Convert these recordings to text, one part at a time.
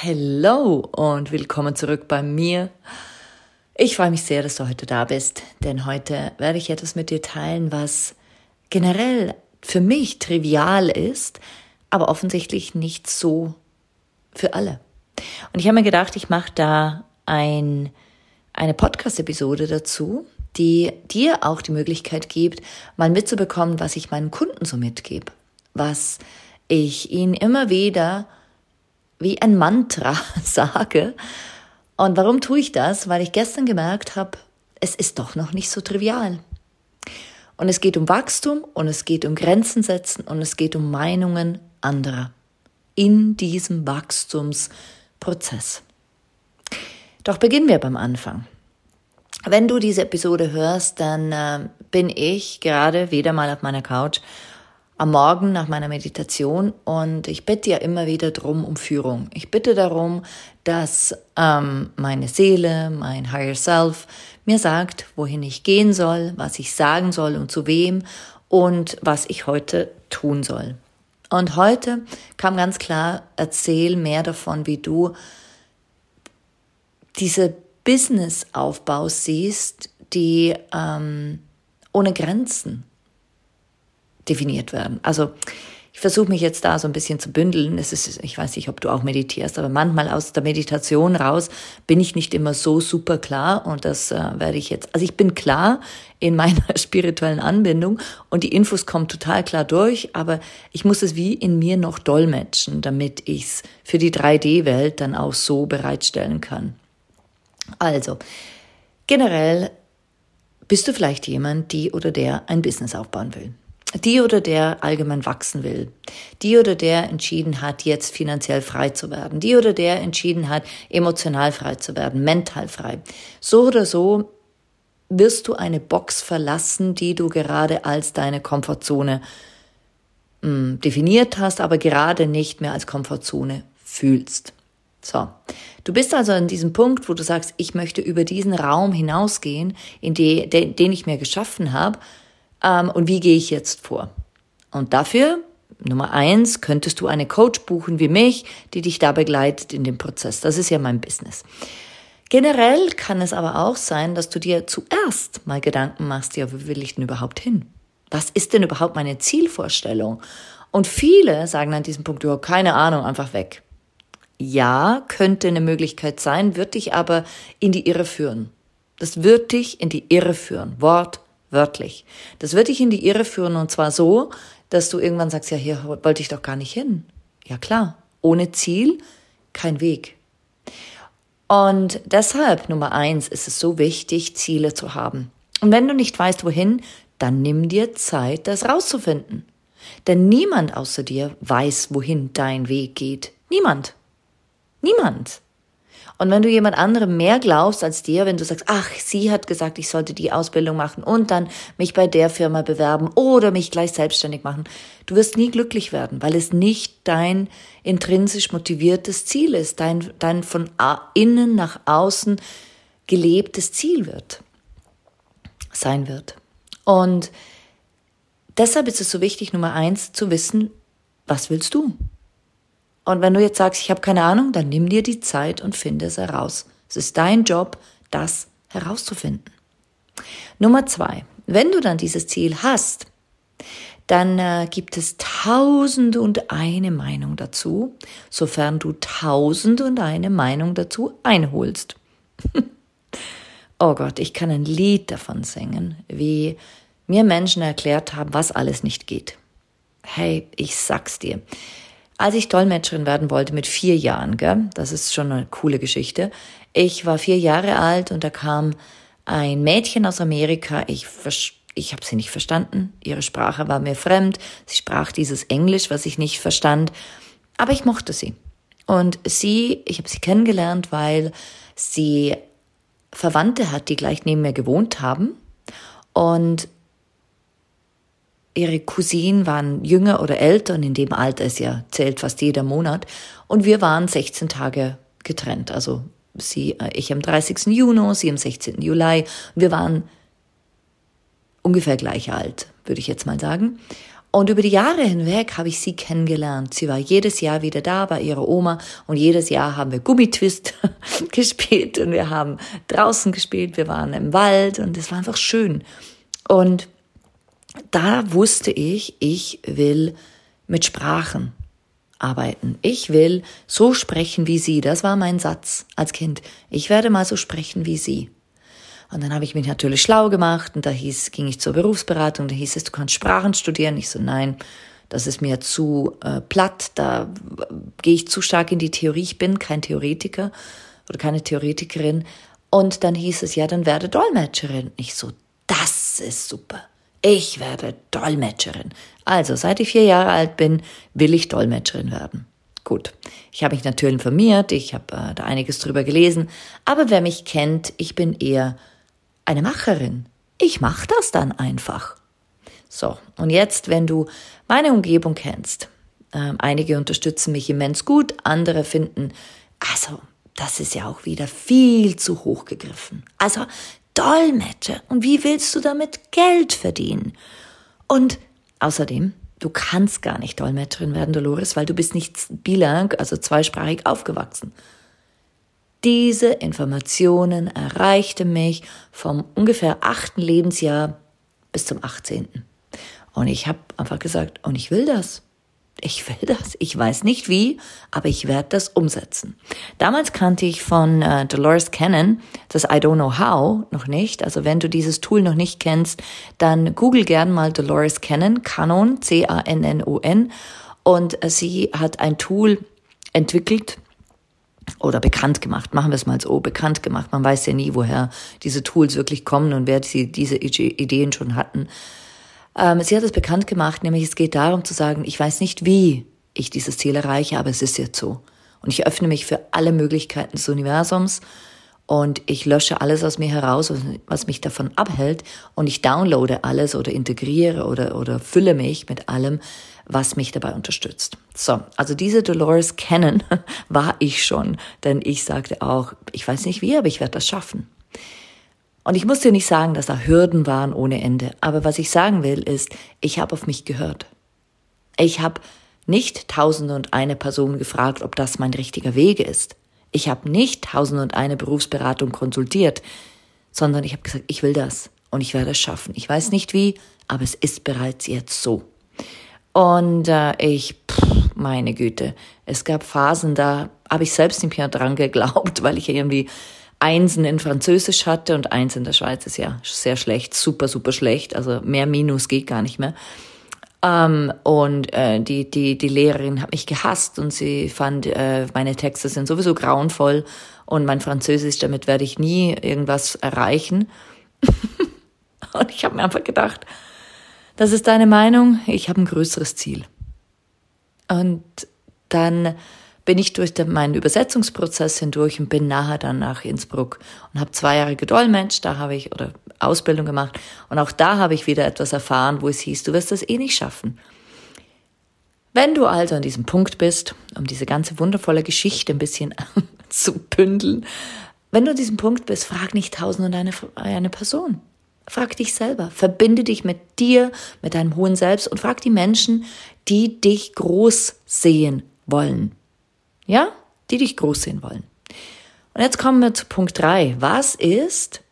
Hello und willkommen zurück bei mir. Ich freue mich sehr, dass du heute da bist, denn heute werde ich etwas mit dir teilen, was generell für mich trivial ist, aber offensichtlich nicht so für alle. Und ich habe mir gedacht, ich mache da ein, eine Podcast-Episode dazu, die dir auch die Möglichkeit gibt, mal mitzubekommen, was ich meinen Kunden so mitgebe, was ich ihnen immer wieder wie ein Mantra sage. Und warum tue ich das? Weil ich gestern gemerkt habe, es ist doch noch nicht so trivial. Und es geht um Wachstum und es geht um Grenzen setzen und es geht um Meinungen anderer in diesem Wachstumsprozess. Doch beginnen wir beim Anfang. Wenn du diese Episode hörst, dann äh, bin ich gerade wieder mal auf meiner Couch am Morgen nach meiner Meditation und ich bitte ja immer wieder drum um Führung. Ich bitte darum, dass ähm, meine Seele, mein Higher Self mir sagt, wohin ich gehen soll, was ich sagen soll und zu wem und was ich heute tun soll. Und heute kam ganz klar, erzähl mehr davon, wie du diese Business-Aufbau siehst, die ähm, ohne Grenzen definiert werden. Also ich versuche mich jetzt da so ein bisschen zu bündeln. Es ist, ich weiß nicht, ob du auch meditierst, aber manchmal aus der Meditation raus bin ich nicht immer so super klar und das äh, werde ich jetzt. Also ich bin klar in meiner spirituellen Anbindung und die Infos kommen total klar durch, aber ich muss es wie in mir noch dolmetschen, damit ich es für die 3D-Welt dann auch so bereitstellen kann. Also generell bist du vielleicht jemand, die oder der ein Business aufbauen will die oder der allgemein wachsen will, die oder der entschieden hat, jetzt finanziell frei zu werden, die oder der entschieden hat, emotional frei zu werden, mental frei. So oder so wirst du eine Box verlassen, die du gerade als deine Komfortzone mh, hm, definiert hast, aber gerade nicht mehr als Komfortzone fühlst. So. Du bist also an diesem Punkt, wo du sagst, ich möchte über diesen Raum hinausgehen, in die, den, den ich mir geschaffen habe, ähm, und wie gehe ich jetzt vor? Und dafür, Nummer eins, könntest du eine Coach buchen wie mich, die dich da begleitet in dem Prozess. Das ist ja mein Business. Generell kann es aber auch sein, dass du dir zuerst mal Gedanken machst, ja, wo will ich denn überhaupt hin? Was ist denn überhaupt meine Zielvorstellung? Und viele sagen an diesem Punkt, ja, keine Ahnung, einfach weg. Ja, könnte eine Möglichkeit sein, wird dich aber in die Irre führen. Das wird dich in die Irre führen. Wort Wörtlich. Das wird dich in die Irre führen und zwar so, dass du irgendwann sagst, ja, hier wollte ich doch gar nicht hin. Ja klar, ohne Ziel kein Weg. Und deshalb, Nummer eins, ist es so wichtig, Ziele zu haben. Und wenn du nicht weißt, wohin, dann nimm dir Zeit, das rauszufinden. Denn niemand außer dir weiß, wohin dein Weg geht. Niemand. Niemand. Und wenn du jemand anderem mehr glaubst als dir, wenn du sagst, ach, sie hat gesagt, ich sollte die Ausbildung machen und dann mich bei der Firma bewerben oder mich gleich selbstständig machen, du wirst nie glücklich werden, weil es nicht dein intrinsisch motiviertes Ziel ist, dein, dein von innen nach außen gelebtes Ziel wird, sein wird. Und deshalb ist es so wichtig, Nummer eins, zu wissen, was willst du? Und wenn du jetzt sagst, ich habe keine Ahnung, dann nimm dir die Zeit und finde es heraus. Es ist dein Job, das herauszufinden. Nummer zwei, wenn du dann dieses Ziel hast, dann äh, gibt es tausend und eine Meinung dazu, sofern du tausend und eine Meinung dazu einholst. oh Gott, ich kann ein Lied davon singen, wie mir Menschen erklärt haben, was alles nicht geht. Hey, ich sag's dir. Als ich Dolmetscherin werden wollte mit vier Jahren, gell, das ist schon eine coole Geschichte. Ich war vier Jahre alt und da kam ein Mädchen aus Amerika. Ich, ich habe sie nicht verstanden. Ihre Sprache war mir fremd. Sie sprach dieses Englisch, was ich nicht verstand. Aber ich mochte sie. Und sie, ich habe sie kennengelernt, weil sie Verwandte hat, die gleich neben mir gewohnt haben. Und ihre Cousinen waren jünger oder älter und in dem Alter ist ja zählt fast jeder Monat. Und wir waren 16 Tage getrennt. Also sie, äh, ich am 30. Juni, sie am 16. Juli. Wir waren ungefähr gleich alt, würde ich jetzt mal sagen. Und über die Jahre hinweg habe ich sie kennengelernt. Sie war jedes Jahr wieder da bei ihrer Oma und jedes Jahr haben wir Gummitwist gespielt und wir haben draußen gespielt, wir waren im Wald und es war einfach schön. Und da wusste ich, ich will mit Sprachen arbeiten. Ich will so sprechen wie sie. Das war mein Satz als Kind. Ich werde mal so sprechen wie sie. Und dann habe ich mich natürlich schlau gemacht und da hieß, ging ich zur Berufsberatung, da hieß es, du kannst Sprachen studieren. Ich so, nein, das ist mir zu äh, platt, da gehe ich zu stark in die Theorie. Ich bin kein Theoretiker oder keine Theoretikerin. Und dann hieß es, ja, dann werde Dolmetscherin. Ich so, das ist super. Ich werde Dolmetscherin. Also, seit ich vier Jahre alt bin, will ich Dolmetscherin werden. Gut, ich habe mich natürlich informiert, ich habe äh, da einiges drüber gelesen, aber wer mich kennt, ich bin eher eine Macherin. Ich mache das dann einfach. So, und jetzt, wenn du meine Umgebung kennst, äh, einige unterstützen mich immens gut, andere finden, also, das ist ja auch wieder viel zu hoch gegriffen. Also, Dolmetscher. Und wie willst du damit Geld verdienen? Und außerdem, du kannst gar nicht Dolmetscherin werden, Dolores, weil du bist nicht bilang, also zweisprachig aufgewachsen. Diese Informationen erreichte mich vom ungefähr achten Lebensjahr bis zum achtzehnten. Und ich habe einfach gesagt, und ich will das ich will das. Ich weiß nicht wie, aber ich werde das umsetzen. Damals kannte ich von äh, Dolores Cannon das I don't know how noch nicht. Also wenn du dieses Tool noch nicht kennst, dann google gern mal Dolores Cannon, Canon, C-A-N-N-O-N. Und äh, sie hat ein Tool entwickelt, oder bekannt gemacht, machen wir es mal so, bekannt gemacht. Man weiß ja nie, woher diese Tools wirklich kommen und wer sie, diese Ideen schon hatten. Ähm, sie hat es bekannt gemacht, nämlich es geht darum zu sagen, ich weiß nicht, wie ich dieses Ziel erreiche, aber es ist jetzt so. Und ich öffne mich für alle Möglichkeiten des Universums und ich lösche alles aus mir heraus, was mich davon abhält und ich downloade alles oder integriere oder, oder fülle mich mit allem, was mich dabei unterstützt. So, also diese Dolores Cannon war ich schon, denn ich sagte auch, ich weiß nicht wie, aber ich werde das schaffen. Und ich muss dir nicht sagen, dass da Hürden waren ohne Ende. Aber was ich sagen will, ist, ich habe auf mich gehört. Ich habe nicht tausend und eine Person gefragt, ob das mein richtiger Wege ist. Ich habe nicht tausend und eine Berufsberatung konsultiert, sondern ich habe gesagt, ich will das und ich werde es schaffen. Ich weiß nicht wie, aber es ist bereits jetzt so. Und äh, ich, pff, meine Güte, es gab Phasen, da habe ich selbst nicht mehr dran geglaubt, weil ich irgendwie Einsen in Französisch hatte und eins in der Schweiz ist ja sehr schlecht, super, super schlecht. Also mehr Minus geht gar nicht mehr. Ähm, und äh, die, die, die Lehrerin hat mich gehasst und sie fand, äh, meine Texte sind sowieso grauenvoll und mein Französisch, damit werde ich nie irgendwas erreichen. und ich habe mir einfach gedacht, das ist deine Meinung, ich habe ein größeres Ziel. Und dann bin ich durch den, meinen Übersetzungsprozess hindurch und bin nachher dann nach Innsbruck und habe zwei Jahre gedolmetscht, da habe ich oder Ausbildung gemacht und auch da habe ich wieder etwas erfahren, wo es hieß, du wirst das eh nicht schaffen. Wenn du also an diesem Punkt bist, um diese ganze wundervolle Geschichte ein bisschen zu bündeln, wenn du an diesem Punkt bist, frag nicht tausend und eine, eine Person. Frag dich selber. Verbinde dich mit dir, mit deinem hohen Selbst und frag die Menschen, die dich groß sehen wollen. Ja? Die dich groß sehen wollen. Und jetzt kommen wir zu Punkt drei. Was ist,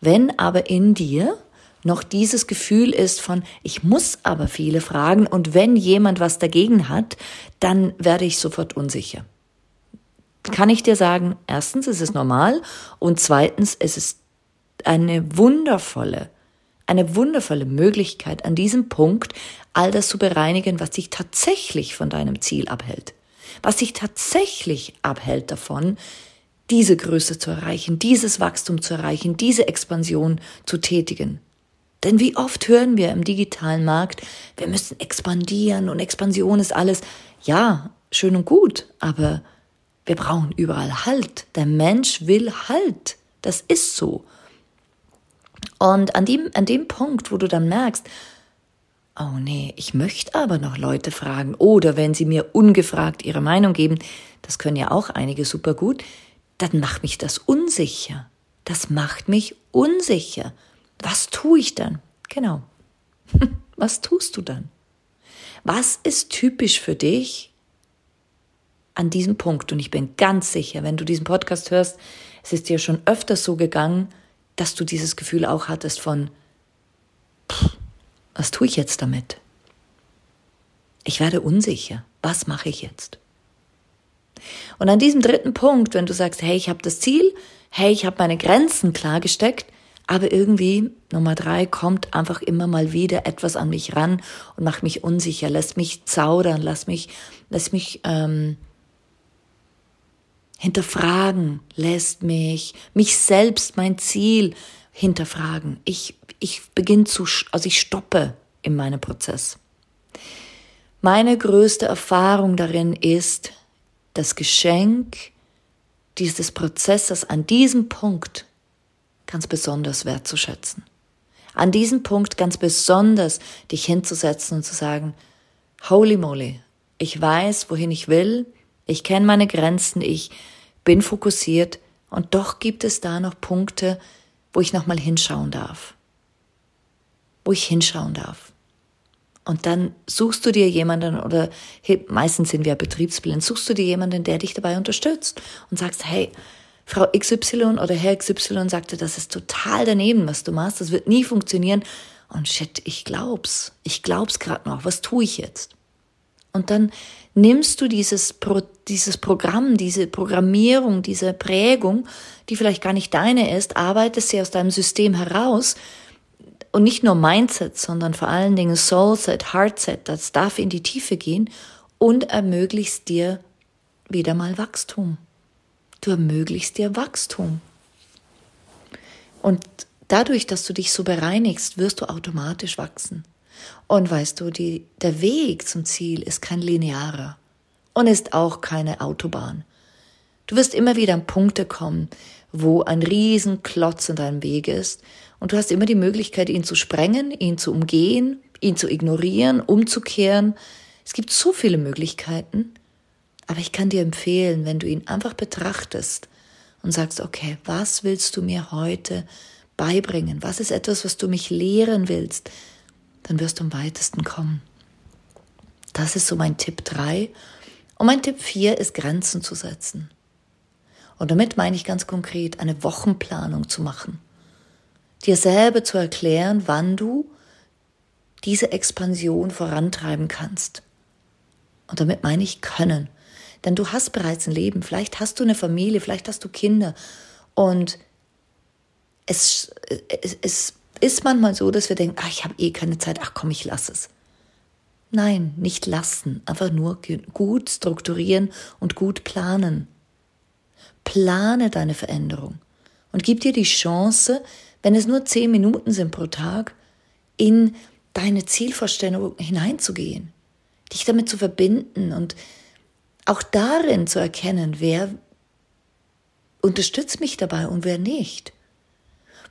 wenn aber in dir noch dieses Gefühl ist von, ich muss aber viele fragen und wenn jemand was dagegen hat, dann werde ich sofort unsicher. kann ich dir sagen, erstens ist es normal und zweitens ist es eine wundervolle, eine wundervolle Möglichkeit, an diesem Punkt all das zu bereinigen, was dich tatsächlich von deinem Ziel abhält. Was dich tatsächlich abhält davon, diese Größe zu erreichen, dieses Wachstum zu erreichen, diese Expansion zu tätigen. Denn wie oft hören wir im digitalen Markt, wir müssen expandieren und Expansion ist alles. Ja, schön und gut, aber wir brauchen überall Halt. Der Mensch will Halt. Das ist so. Und an dem, an dem Punkt, wo du dann merkst, oh nee, ich möchte aber noch Leute fragen oder wenn sie mir ungefragt ihre Meinung geben, das können ja auch einige super gut, dann macht mich das unsicher. Das macht mich unsicher. Was tue ich dann? Genau. Was tust du dann? Was ist typisch für dich an diesem Punkt? Und ich bin ganz sicher, wenn du diesen Podcast hörst, es ist dir schon öfters so gegangen, dass du dieses Gefühl auch hattest von, pff, was tue ich jetzt damit? Ich werde unsicher. Was mache ich jetzt? Und an diesem dritten Punkt, wenn du sagst, hey, ich habe das Ziel, hey, ich habe meine Grenzen klar gesteckt, aber irgendwie, Nummer drei, kommt einfach immer mal wieder etwas an mich ran und macht mich unsicher, lässt mich zaudern, lässt mich, lässt mich ähm, hinterfragen, lässt mich, mich selbst, mein Ziel hinterfragen. Ich, ich beginne zu, also ich stoppe in meinem Prozess. Meine größte Erfahrung darin ist, das Geschenk dieses Prozesses an diesem Punkt ganz besonders wertzuschätzen. An diesem Punkt ganz besonders dich hinzusetzen und zu sagen, holy moly, ich weiß, wohin ich will, ich kenne meine Grenzen, ich bin fokussiert und doch gibt es da noch Punkte, wo ich nochmal hinschauen darf. Wo ich hinschauen darf. Und dann suchst du dir jemanden oder meistens sind wir betriebsblind, suchst du dir jemanden, der dich dabei unterstützt und sagst, hey, Frau XY oder Herr XY sagte, das ist total daneben, was du machst, das wird nie funktionieren. Und shit, ich glaub's. Ich glaub's gerade noch. Was tue ich jetzt? Und dann nimmst du dieses, Pro, dieses Programm, diese Programmierung, diese Prägung, die vielleicht gar nicht deine ist, arbeitest sie aus deinem System heraus und nicht nur Mindset, sondern vor allen Dingen Soulset, Heartset, das darf in die Tiefe gehen und ermöglichst dir wieder mal Wachstum. Du ermöglichst dir Wachstum. Und dadurch, dass du dich so bereinigst, wirst du automatisch wachsen. Und weißt du, die, der Weg zum Ziel ist kein linearer und ist auch keine Autobahn. Du wirst immer wieder an Punkte kommen, wo ein Riesenklotz in deinem Weg ist und du hast immer die Möglichkeit, ihn zu sprengen, ihn zu umgehen, ihn zu ignorieren, umzukehren. Es gibt so viele Möglichkeiten, aber ich kann dir empfehlen, wenn du ihn einfach betrachtest und sagst, okay, was willst du mir heute beibringen? Was ist etwas, was du mich lehren willst? Dann wirst du am weitesten kommen. Das ist so mein Tipp 3. Und mein Tipp 4 ist Grenzen zu setzen. Und damit meine ich ganz konkret, eine Wochenplanung zu machen. Dir selber zu erklären, wann du diese Expansion vorantreiben kannst. Und damit meine ich können. Denn du hast bereits ein Leben, vielleicht hast du eine Familie, vielleicht hast du Kinder. Und es, es, es ist manchmal so, dass wir denken, ach, ich habe eh keine Zeit, ach komm, ich lasse es. Nein, nicht lassen, einfach nur gut strukturieren und gut planen. Plane deine Veränderung und gib dir die Chance, wenn es nur zehn Minuten sind pro Tag, in deine Zielvorstellung hineinzugehen, dich damit zu verbinden und auch darin zu erkennen, wer unterstützt mich dabei und wer nicht.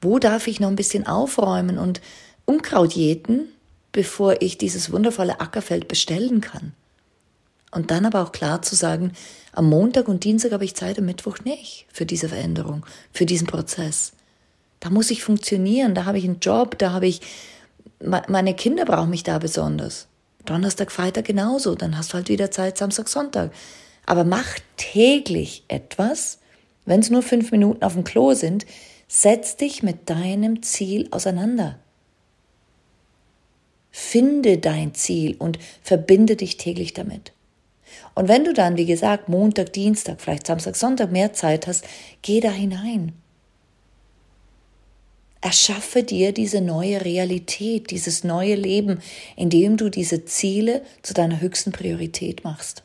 Wo darf ich noch ein bisschen aufräumen und Unkraut jäten, bevor ich dieses wundervolle Ackerfeld bestellen kann? Und dann aber auch klar zu sagen, am Montag und Dienstag habe ich Zeit, am Mittwoch nicht für diese Veränderung, für diesen Prozess. Da muss ich funktionieren, da habe ich einen Job, da habe ich, meine Kinder brauchen mich da besonders. Donnerstag, Freitag genauso, dann hast du halt wieder Zeit, Samstag, Sonntag. Aber mach täglich etwas, wenn es nur fünf Minuten auf dem Klo sind, Setz dich mit deinem Ziel auseinander. Finde dein Ziel und verbinde dich täglich damit. Und wenn du dann, wie gesagt, Montag, Dienstag, vielleicht Samstag, Sonntag mehr Zeit hast, geh da hinein. Erschaffe dir diese neue Realität, dieses neue Leben, indem du diese Ziele zu deiner höchsten Priorität machst.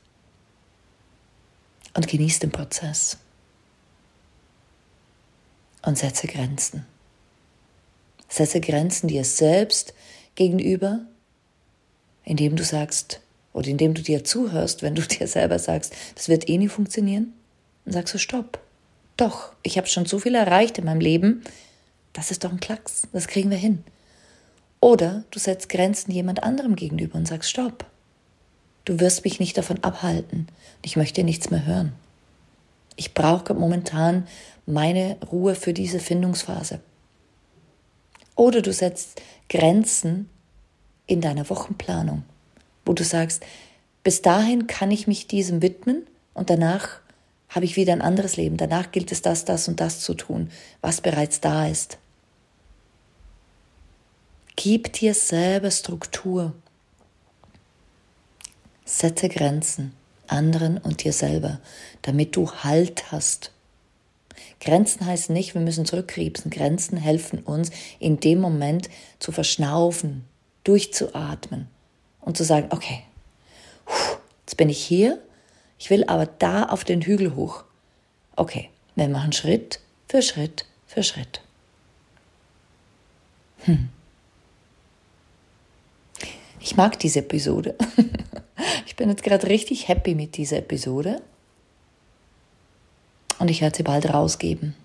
Und genieß den Prozess. Und setze Grenzen. Setze Grenzen dir selbst gegenüber, indem du sagst, oder indem du dir zuhörst, wenn du dir selber sagst, das wird eh nie funktionieren, dann sagst du Stopp. Doch, ich habe schon so viel erreicht in meinem Leben, das ist doch ein Klacks, das kriegen wir hin. Oder du setzt Grenzen jemand anderem gegenüber und sagst Stopp. Du wirst mich nicht davon abhalten. Ich möchte nichts mehr hören. Ich brauche momentan meine Ruhe für diese Findungsphase. Oder du setzt Grenzen in deiner Wochenplanung, wo du sagst, bis dahin kann ich mich diesem widmen und danach habe ich wieder ein anderes Leben. Danach gilt es, das, das und das zu tun, was bereits da ist. Gib dir selber Struktur. Setze Grenzen anderen und dir selber, damit du Halt hast. Grenzen heißen nicht, wir müssen zurückkriebsen. Grenzen helfen uns, in dem Moment zu verschnaufen, durchzuatmen und zu sagen, okay, jetzt bin ich hier, ich will aber da auf den Hügel hoch. Okay, wir machen Schritt für Schritt für Schritt. Hm. Ich mag diese Episode. Ich bin jetzt gerade richtig happy mit dieser Episode. Und ich werde sie bald rausgeben.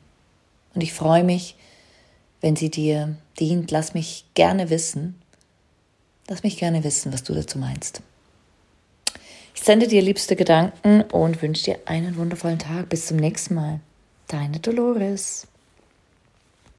Und ich freue mich, wenn sie dir dient. Lass mich gerne wissen. Lass mich gerne wissen, was du dazu meinst. Ich sende dir liebste Gedanken und wünsche dir einen wundervollen Tag. Bis zum nächsten Mal. Deine Dolores.